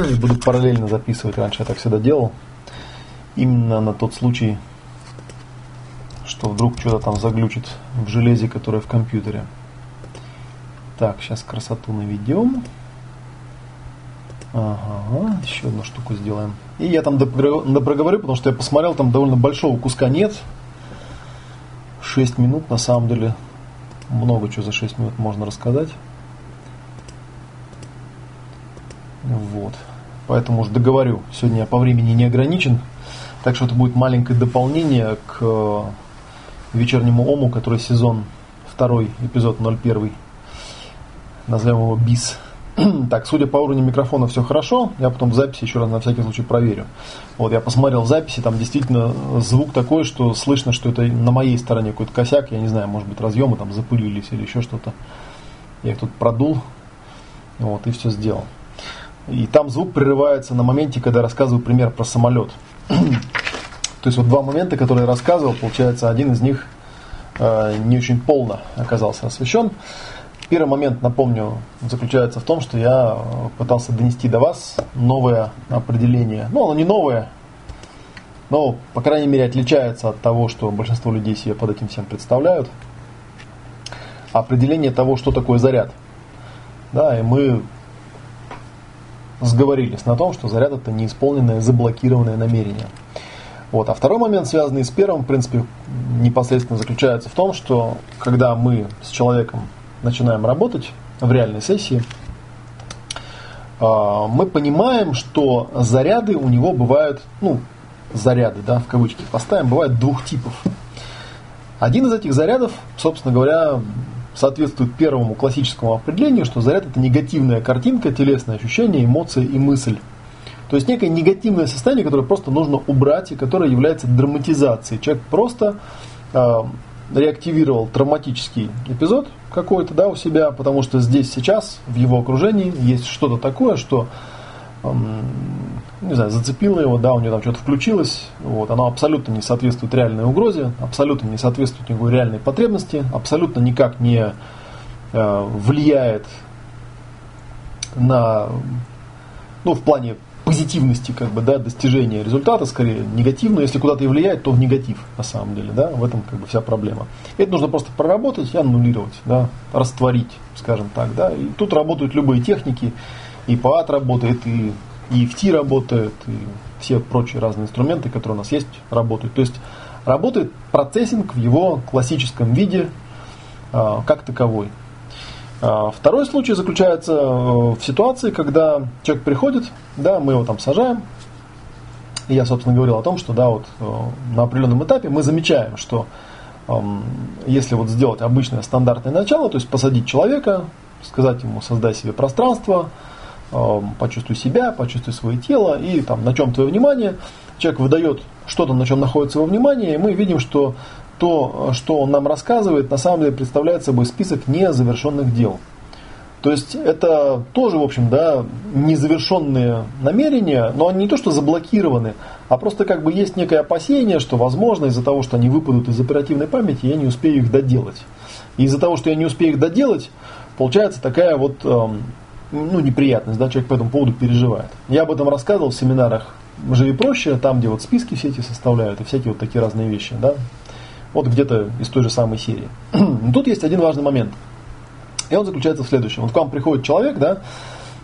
и буду параллельно записывать. Раньше я так всегда делал. Именно на тот случай, что вдруг что-то там заглючит в железе, которое в компьютере. Так, сейчас красоту наведем. Ага, еще одну штуку сделаем. И я там допроговорю, потому что я посмотрел, там довольно большого куска нет. 6 минут, на самом деле, много чего за 6 минут можно рассказать. Вот. Поэтому уже договорю. Сегодня я по времени не ограничен. Так что это будет маленькое дополнение к э, вечернему ому, который сезон второй, эпизод 01. Назовем его БИС. так, судя по уровню микрофона, все хорошо. Я потом в записи еще раз на всякий случай проверю. Вот, я посмотрел в записи, там действительно звук такой, что слышно, что это на моей стороне какой-то косяк. Я не знаю, может быть, разъемы там запылились или еще что-то. Я их тут продул. Вот, и все сделал. И там звук прерывается на моменте, когда я рассказываю пример про самолет. То есть вот два момента, которые я рассказывал, получается, один из них э, не очень полно оказался освещен. Первый момент, напомню, заключается в том, что я э, пытался донести до вас новое определение. Ну, оно не новое, но, по крайней мере, отличается от того, что большинство людей себе под этим всем представляют. Определение того, что такое заряд. Да, и мы сговорились на том, что заряд это неисполненное, заблокированное намерение. Вот. А второй момент, связанный с первым, в принципе, непосредственно заключается в том, что когда мы с человеком начинаем работать в реальной сессии, а, мы понимаем, что заряды у него бывают, ну, заряды, да, в кавычки поставим, бывают двух типов. Один из этих зарядов, собственно говоря, соответствует первому классическому определению, что заряд это негативная картинка, телесное ощущение, эмоция и мысль. То есть некое негативное состояние, которое просто нужно убрать и которое является драматизацией. Человек просто э, реактивировал травматический эпизод, какой-то да, у себя, потому что здесь сейчас в его окружении есть что-то такое, что не знаю, зацепило его, да, у него там что-то включилось, вот, оно абсолютно не соответствует реальной угрозе, абсолютно не соответствует никакой реальной потребности, абсолютно никак не э, влияет на, ну, в плане позитивности как бы, да, достижения результата, скорее негативно. Если куда-то и влияет, то в негатив на самом деле. Да, в этом как бы вся проблема. Это нужно просто проработать и аннулировать, да, растворить, скажем так. Да. И тут работают любые техники. И ПААТ работает, и EFT работает, и все прочие разные инструменты, которые у нас есть, работают. То есть работает процессинг в его классическом виде э, как таковой. А, второй случай заключается э, в ситуации, когда человек приходит, да, мы его там сажаем, и я, собственно, говорил о том, что да, вот э, на определенном этапе мы замечаем, что эм, если вот сделать обычное стандартное начало, то есть посадить человека, сказать ему, создай себе пространство, почувствуй себя, почувствуй свое тело, и там на чем твое внимание, человек выдает что-то, на чем находится его внимание, и мы видим, что то, что он нам рассказывает, на самом деле представляет собой список незавершенных дел. То есть это тоже, в общем, да, незавершенные намерения, но они не то что заблокированы, а просто как бы есть некое опасение, что возможно из-за того, что они выпадут из оперативной памяти, я не успею их доделать. И из-за того, что я не успею их доделать, получается такая вот эм, ну, неприятность, да, человек по этому поводу переживает. Я об этом рассказывал в семинарах «Живи проще», там, где вот списки все эти составляют и всякие вот такие разные вещи, да, вот где-то из той же самой серии. Но тут есть один важный момент. И он заключается в следующем. Вот к вам приходит человек, да,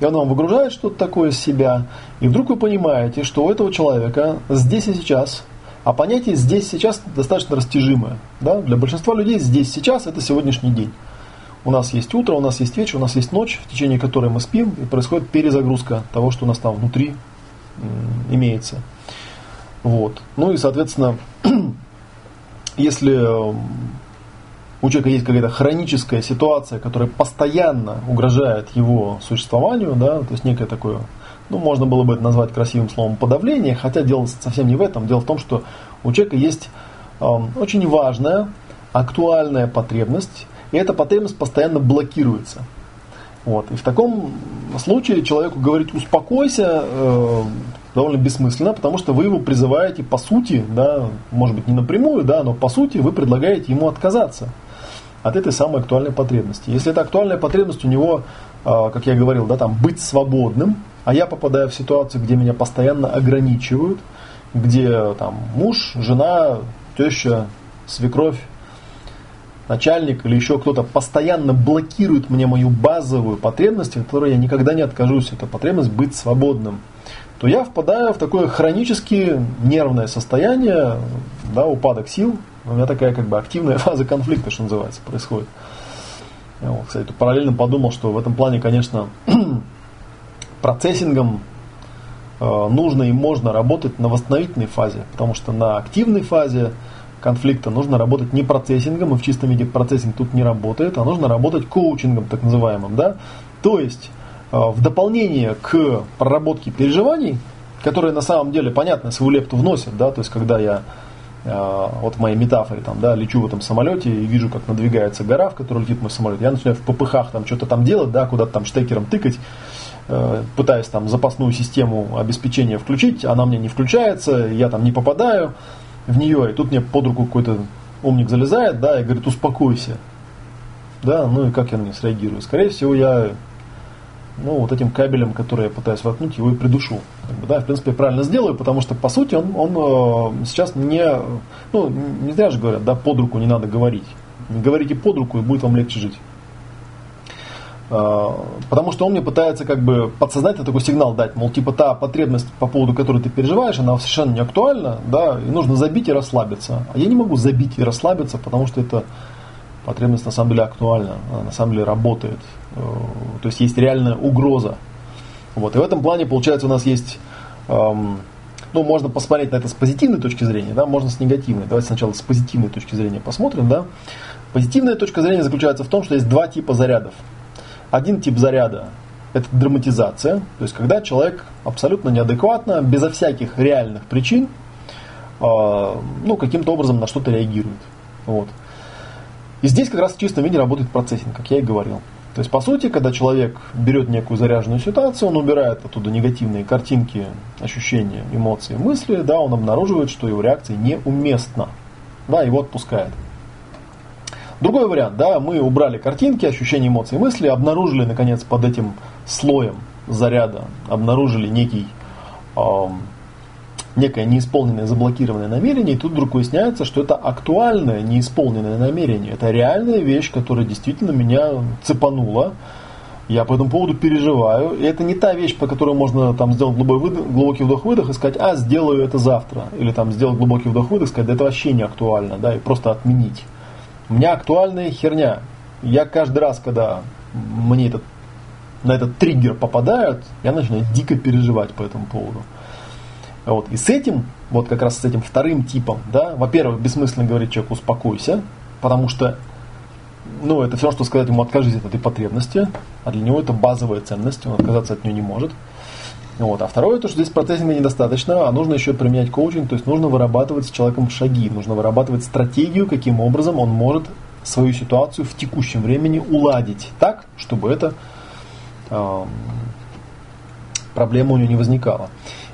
и он вам выгружает что-то такое из себя, и вдруг вы понимаете, что у этого человека здесь и сейчас, а понятие здесь и сейчас достаточно растяжимое. Да? Для большинства людей здесь и сейчас это сегодняшний день. У нас есть утро, у нас есть вечер, у нас есть ночь, в течение которой мы спим, и происходит перезагрузка того, что у нас там внутри имеется. Вот. Ну и, соответственно, если у человека есть какая-то хроническая ситуация, которая постоянно угрожает его существованию, да, то есть некое такое, ну, можно было бы это назвать красивым словом подавление, хотя дело совсем не в этом. Дело в том, что у человека есть э, очень важная, актуальная потребность, и эта потребность постоянно блокируется. Вот. И в таком случае человеку говорить успокойся э, довольно бессмысленно, потому что вы его призываете по сути, да, может быть не напрямую, да, но по сути вы предлагаете ему отказаться от этой самой актуальной потребности. Если эта актуальная потребность у него, э, как я говорил, да, там, быть свободным, а я попадаю в ситуацию, где меня постоянно ограничивают, где там муж, жена, теща, свекровь, начальник или еще кто-то постоянно блокирует мне мою базовую потребность, от которой я никогда не откажусь, это потребность быть свободным, то я впадаю в такое хронически нервное состояние, да, упадок сил, у меня такая как бы активная фаза конфликта, что называется, происходит. Я вот, кстати, параллельно подумал, что в этом плане, конечно, процессингом э, нужно и можно работать на восстановительной фазе, потому что на активной фазе конфликта нужно работать не процессингом, и в чистом виде процессинг тут не работает, а нужно работать коучингом так называемым. Да? То есть э, в дополнение к проработке переживаний, которые на самом деле, понятно, свою лепту вносят, да, то есть когда я э, вот в моей метафоре там, да, лечу в этом самолете и вижу, как надвигается гора, в которой летит мой самолет, я начинаю в попыхах там что-то там делать, да, куда-то там штекером тыкать, Э, пытаюсь там запасную систему обеспечения включить, она мне не включается, я там не попадаю в нее, и тут мне под руку какой-то умник залезает, да, и говорит, успокойся. Да, ну и как я на него среагирую? Скорее всего, я ну, вот этим кабелем, который я пытаюсь воткнуть, его и придушу. Как бы, да, в принципе, я правильно сделаю, потому что, по сути, он, он э, сейчас не, ну, не зря же говорят, да, под руку не надо говорить. Говорите под руку, и будет вам легче жить. А, потому что он мне пытается как бы подсознательно такой сигнал дать, мол, типа та потребность, по поводу которой ты переживаешь, она совершенно не актуальна, да, и нужно забить и расслабиться. А я не могу забить и расслабиться, потому что эта потребность на самом деле актуальна, она на самом деле работает. Э, то есть есть реальная угроза. Вот. И в этом плане, получается, у нас есть эм, ну, можно посмотреть на это с позитивной точки зрения, да, можно с негативной. Давайте сначала с позитивной точки зрения посмотрим, да. Позитивная точка зрения заключается в том, что есть два типа зарядов. Один тип заряда – это драматизация, то есть когда человек абсолютно неадекватно, безо всяких реальных причин, э, ну, каким-то образом на что-то реагирует. Вот. И здесь как раз в чистом виде работает процессинг, как я и говорил. То есть, по сути, когда человек берет некую заряженную ситуацию, он убирает оттуда негативные картинки, ощущения, эмоции, мысли, да, он обнаруживает, что его реакция неуместна, да, его отпускает. Другой вариант, да, мы убрали картинки, ощущения, эмоции, мысли, обнаружили, наконец, под этим слоем заряда, обнаружили некий, э, некое неисполненное, заблокированное намерение, и тут вдруг выясняется, что это актуальное, неисполненное намерение. Это реальная вещь, которая действительно меня цепанула, я по этому поводу переживаю. И это не та вещь, по которой можно там сделать глубокий вдох-выдох и сказать, а, сделаю это завтра. Или там сделать глубокий вдох-выдох и сказать, да это вообще не актуально, да, и просто отменить. У меня актуальная херня. Я каждый раз, когда мне этот, на этот триггер попадают, я начинаю дико переживать по этому поводу. Вот. И с этим, вот как раз с этим вторым типом, да, во-первых, бессмысленно говорить человеку успокойся, потому что ну, это все, что сказать ему откажись от этой потребности, а для него это базовая ценность, он отказаться от нее не может. Вот. А второе, то, что здесь процессинга недостаточно, а нужно еще применять коучинг, то есть нужно вырабатывать с человеком шаги, нужно вырабатывать стратегию, каким образом он может свою ситуацию в текущем времени уладить так, чтобы эта э, проблема у него не возникала.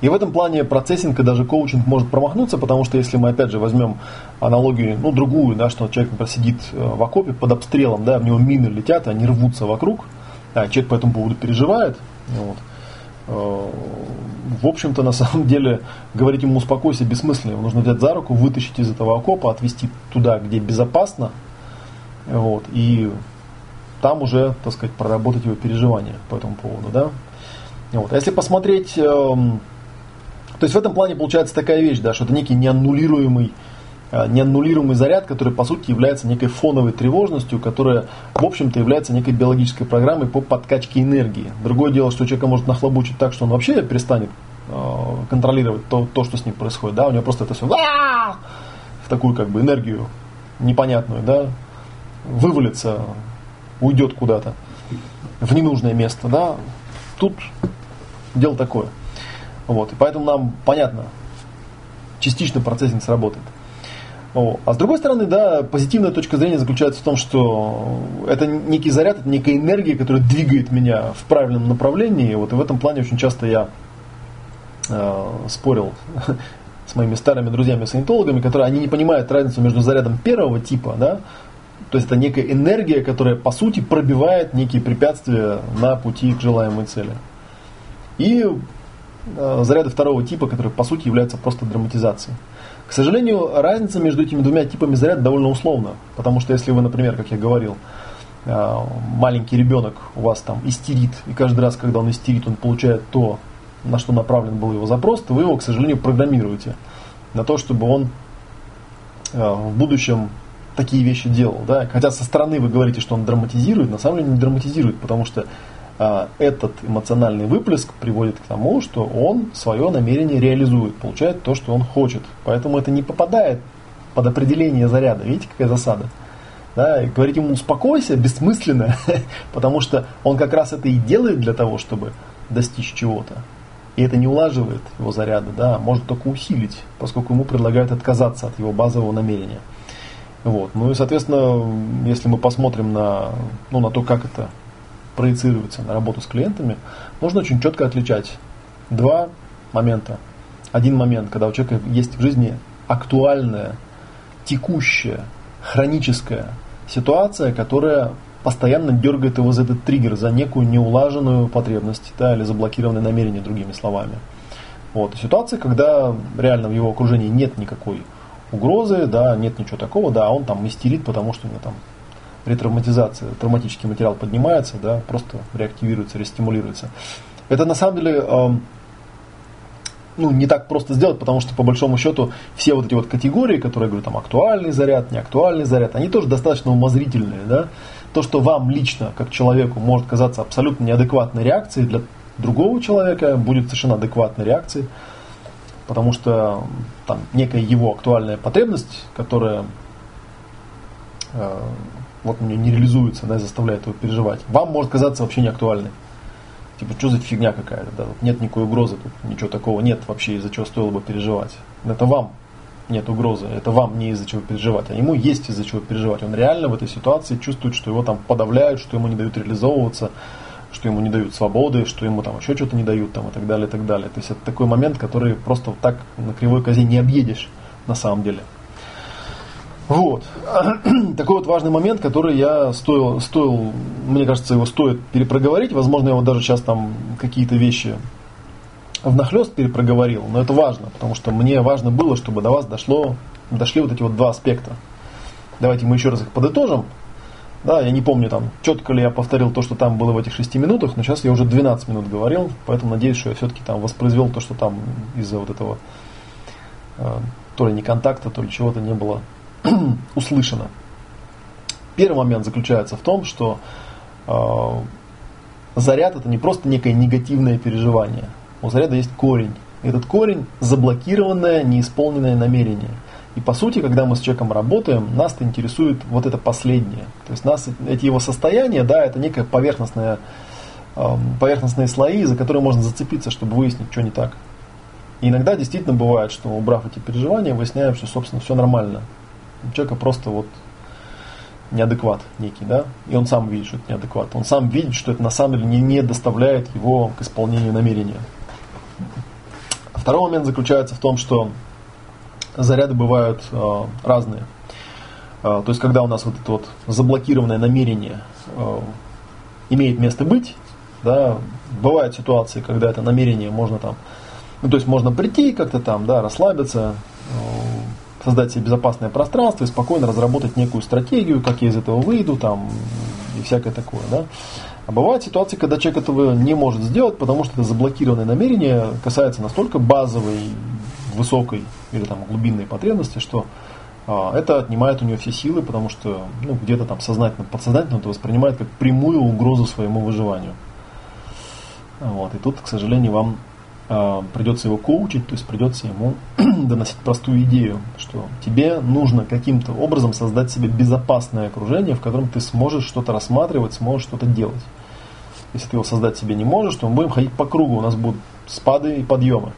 И в этом плане процессинг и даже коучинг может промахнуться, потому что если мы опять же возьмем аналогию, ну другую, да, что человек, например, сидит э, в окопе под обстрелом, да, в него мины летят, они рвутся вокруг, а человек по этому поводу переживает, вот, в общем-то, на самом деле, говорить ему успокойся бессмысленно. Его нужно взять за руку, вытащить из этого окопа, отвезти туда, где безопасно, вот, и там уже, так сказать, проработать его переживания по этому поводу. Да? Вот. А если посмотреть, эм, то есть в этом плане получается такая вещь, да, что это некий неаннулируемый Э, неаннулируемый заряд, который по сути является некой фоновой тревожностью, которая в общем-то является некой биологической программой по подкачке энергии. Другое дело, что человека может нахлобучить так, что он вообще перестанет э, контролировать то, то, что с ним происходит. Да? У него просто это все в такую как бы энергию непонятную, да, вывалится, уйдет куда-то в ненужное место. Да? Тут дело такое. Вот. И поэтому нам понятно, частично процессинг сработает. А с другой стороны, да, позитивная точка зрения заключается в том, что это некий заряд, это некая энергия, которая двигает меня в правильном направлении. Вот и в этом плане очень часто я э, спорил с моими старыми друзьями-саентологами, которые они не понимают разницу между зарядом первого типа, да, то есть это некая энергия, которая по сути пробивает некие препятствия на пути к желаемой цели. и э, заряды второго типа, которые по сути являются просто драматизацией. К сожалению, разница между этими двумя типами заряда довольно условна, потому что если вы, например, как я говорил, э, маленький ребенок у вас там истерит, и каждый раз, когда он истерит, он получает то, на что направлен был его запрос, то вы его, к сожалению, программируете на то, чтобы он э, в будущем такие вещи делал. Да? Хотя со стороны вы говорите, что он драматизирует, на самом деле не драматизирует, потому что этот эмоциональный выплеск приводит к тому, что он свое намерение реализует, получает то, что он хочет. Поэтому это не попадает под определение заряда. Видите, какая засада? Да, и говорить ему успокойся бессмысленно, потому что он как раз это и делает для того, чтобы достичь чего-то. И это не улаживает его заряда, да, может только усилить, поскольку ему предлагают отказаться от его базового намерения. Вот. Ну и, соответственно, если мы посмотрим на, ну, на то, как это проецируется на работу с клиентами, нужно очень четко отличать два момента. Один момент, когда у человека есть в жизни актуальная, текущая, хроническая ситуация, которая постоянно дергает его за этот триггер, за некую неулаженную потребность да, или заблокированное намерение, другими словами. Вот. Ситуация, когда реально в его окружении нет никакой угрозы, да, нет ничего такого, да, а он там истерит, потому что у него там ретравматизация, травматический материал поднимается, да, просто реактивируется, рестимулируется. Это на самом деле э, ну, не так просто сделать, потому что по большому счету все вот эти вот категории, которые говорю, там актуальный заряд, неактуальный заряд, они тоже достаточно умозрительные, да. То, что вам лично, как человеку, может казаться абсолютно неадекватной реакцией, для другого человека будет совершенно адекватной реакцией, потому что там некая его актуальная потребность, которая э, вот него не реализуется, да, и заставляет его переживать, вам может казаться вообще не актуальной. Типа, что за фигня какая-то, да, нет никакой угрозы, тут ничего такого нет вообще, из-за чего стоило бы переживать. Это вам нет угрозы, это вам не из-за чего переживать, а ему есть из-за чего переживать. Он реально в этой ситуации чувствует, что его там подавляют, что ему не дают реализовываться, что ему не дают свободы, что ему там еще что-то не дают там, и так далее, и так далее. То есть это такой момент, который просто так на кривой козе не объедешь на самом деле. Вот. Такой вот важный момент, который я стоил, стоил, мне кажется, его стоит перепроговорить. Возможно, я вот даже сейчас там какие-то вещи внахлест перепроговорил, но это важно, потому что мне важно было, чтобы до вас дошло, дошли вот эти вот два аспекта. Давайте мы еще раз их подытожим. Да, я не помню там, четко ли я повторил то, что там было в этих шести минутах, но сейчас я уже 12 минут говорил, поэтому надеюсь, что я все-таки там воспроизвел то, что там из-за вот этого э, то ли не контакта, то ли чего-то не было услышано. Первый момент заключается в том, что э, заряд это не просто некое негативное переживание. У заряда есть корень. Этот корень заблокированное, неисполненное намерение. И по сути, когда мы с человеком работаем, нас интересует вот это последнее. То есть нас эти его состояния, да, это некая поверхностная, э, поверхностные слои, за которые можно зацепиться, чтобы выяснить, что не так. И иногда действительно бывает, что убрав эти переживания, выясняем, что, собственно, все нормально у человека просто вот неадекват некий, да, и он сам видит, что это неадекват. Он сам видит, что это на самом деле не, не доставляет его к исполнению намерения. Второй момент заключается в том, что заряды бывают э, разные. Э, то есть, когда у нас вот это вот заблокированное намерение э, имеет место быть, да, бывают ситуации, когда это намерение можно там, ну, то есть можно прийти как-то там, да, расслабиться, э, создать себе безопасное пространство и спокойно разработать некую стратегию, как я из этого выйду, там, и всякое такое, да. А бывают ситуации, когда человек этого не может сделать, потому что это заблокированное намерение касается настолько базовой, высокой или там глубинной потребности, что а, это отнимает у него все силы, потому что ну, где-то там сознательно, подсознательно это воспринимает как прямую угрозу своему выживанию. Вот. И тут, к сожалению, вам придется его коучить, то есть придется ему доносить простую идею, что тебе нужно каким-то образом создать себе безопасное окружение, в котором ты сможешь что-то рассматривать, сможешь что-то делать. Если ты его создать себе не можешь, то мы будем ходить по кругу, у нас будут спады и подъемы.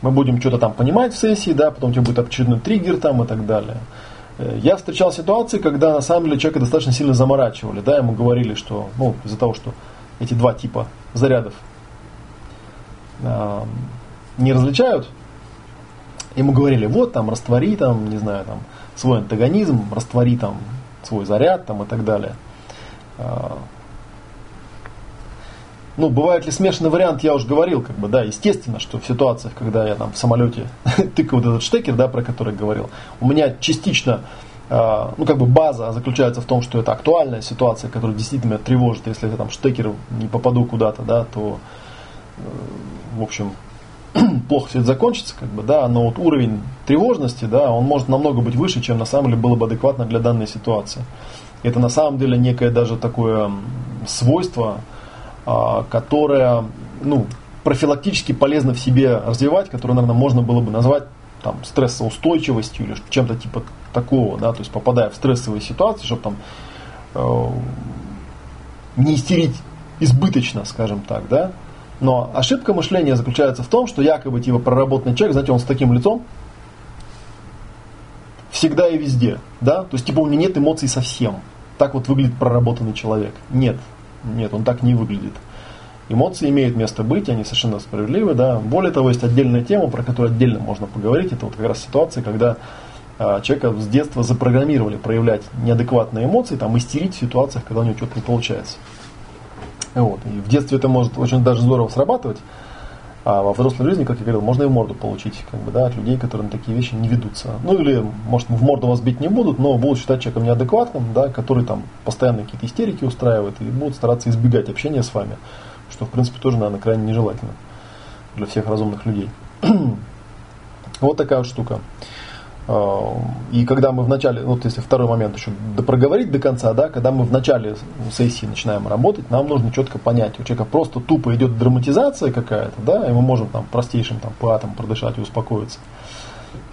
Мы будем что-то там понимать в сессии, да, потом у тебя будет очередной триггер там и так далее. Э, я встречал ситуации, когда на самом деле человека достаточно сильно заморачивали, да, ему говорили, что, ну, из-за того, что эти два типа зарядов не различают, ему говорили, вот там раствори там, не знаю, там свой антагонизм, раствори там свой заряд там и так далее. Э, Ну, бывает ли смешанный вариант, я уже говорил, как бы, да, естественно, что в ситуациях, когда я там в самолете тыкаю вот этот штекер, да, про который говорил, у меня частично, э, ну, как бы база заключается в том, что это актуальная ситуация, которая действительно меня тревожит. Если я там штекер не попаду куда-то, да, то, э, в общем, плохо все это закончится, как бы, да, но вот уровень тревожности, да, он может намного быть выше, чем на самом деле было бы адекватно для данной ситуации. Это на самом деле некое даже такое свойство, а, которое ну, профилактически полезно в себе развивать, которое, наверное, можно было бы назвать там, стрессоустойчивостью или чем-то типа такого, да, то есть попадая в стрессовые ситуации, чтобы там э, не истерить избыточно, скажем так, да. Но ошибка мышления заключается в том, что якобы типа проработанный человек, знаете, он с таким лицом всегда и везде, да, то есть типа у него нет эмоций совсем. Так вот выглядит проработанный человек. Нет, нет, он так не выглядит. Эмоции имеют место быть, они совершенно справедливы. Да. Более того, есть отдельная тема, про которую отдельно можно поговорить. Это вот как раз ситуация, когда э, человека с детства запрограммировали проявлять неадекватные эмоции, там, истерить в ситуациях, когда у него что-то не получается. Вот. И в детстве это может очень даже здорово срабатывать. А во взрослой жизни, как я говорил, можно и морду получить как бы, да, от людей, которые на такие вещи не ведутся. Ну или, может, в морду вас бить не будут, но будут считать человеком неадекватным, да, который там постоянно какие-то истерики устраивает и будут стараться избегать общения с вами, что, в принципе, тоже, наверное, крайне нежелательно для всех разумных людей. вот такая вот штука. А, и когда мы в начале, вот если второй момент еще проговорить до конца, да, когда мы в начале сессии начинаем работать, нам нужно четко понять, у человека просто тупо идет драматизация какая-то, да, и мы можем там простейшим там патом продышать и успокоиться.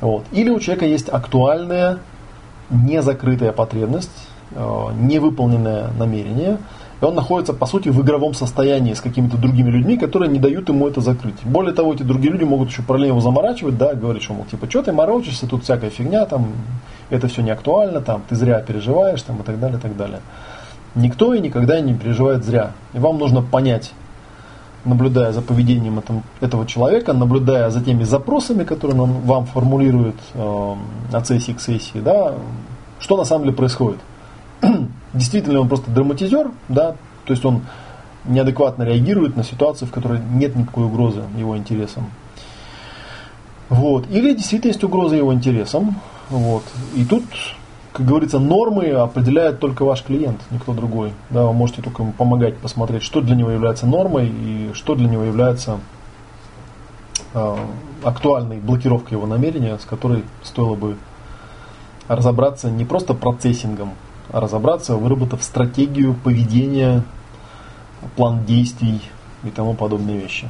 Вот. Или у человека есть актуальная, незакрытая потребность, а, невыполненное намерение – и он находится, по сути, в игровом состоянии с какими-то другими людьми, которые не дают ему это закрыть. Более того, эти другие люди могут еще параллельно его заморачивать, да, говорить, что, мол, типа, что ты морочишься, тут всякая фигня, там, это все не актуально, там, ты зря переживаешь, там, и так далее, и так далее. Никто и никогда не переживает зря. И вам нужно понять, наблюдая за поведением этом, этого человека, наблюдая за теми запросами, которые он вам формулирует э, от сессии к сессии, да, что на самом деле происходит. Действительно он просто драматизер, да, то есть он неадекватно реагирует на ситуацию, в которой нет никакой угрозы его интересам. Вот. Или действительно есть угроза его интересам. Вот. И тут, как говорится, нормы определяет только ваш клиент, никто другой. Да, вы можете только ему помогать посмотреть, что для него является нормой и что для него является э, актуальной блокировкой его намерения, с которой стоило бы разобраться не просто процессингом, разобраться, выработав стратегию поведения, план действий и тому подобные вещи.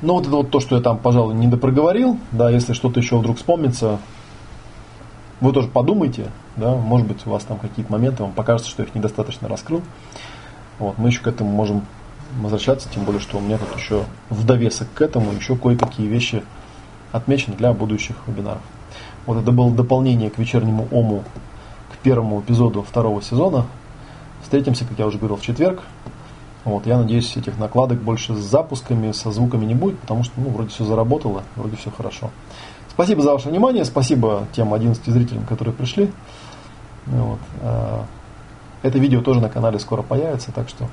Ну вот это вот то, что я там, пожалуй, не допроговорил. Да, если что-то еще вдруг вспомнится, вы тоже подумайте, да, может быть, у вас там какие-то моменты, вам покажется, что я их недостаточно раскрыл. Вот, мы еще к этому можем возвращаться, тем более, что у меня тут еще в довесок к этому еще кое-какие вещи отмечены для будущих вебинаров. Вот это было дополнение к вечернему ому первому эпизоду второго сезона. Встретимся, как я уже говорил, в четверг. Вот, я надеюсь, этих накладок больше с запусками, со звуками не будет, потому что ну, вроде все заработало, вроде все хорошо. Спасибо за ваше внимание, спасибо тем 11 зрителям, которые пришли. Вот. А, это видео тоже на канале скоро появится, так что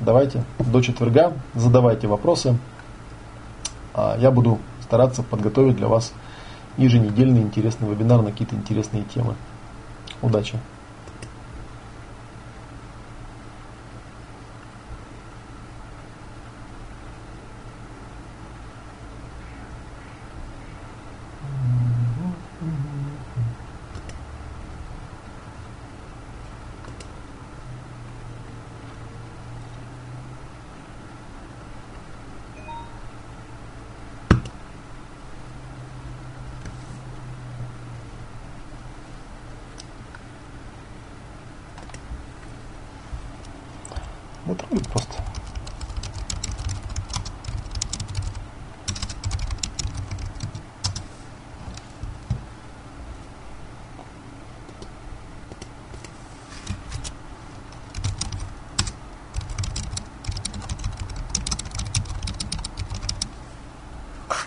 давайте до четверга задавайте вопросы. А я буду стараться подготовить для вас еженедельный интересный вебинар на какие-то интересные темы. Удачи! Вот просто.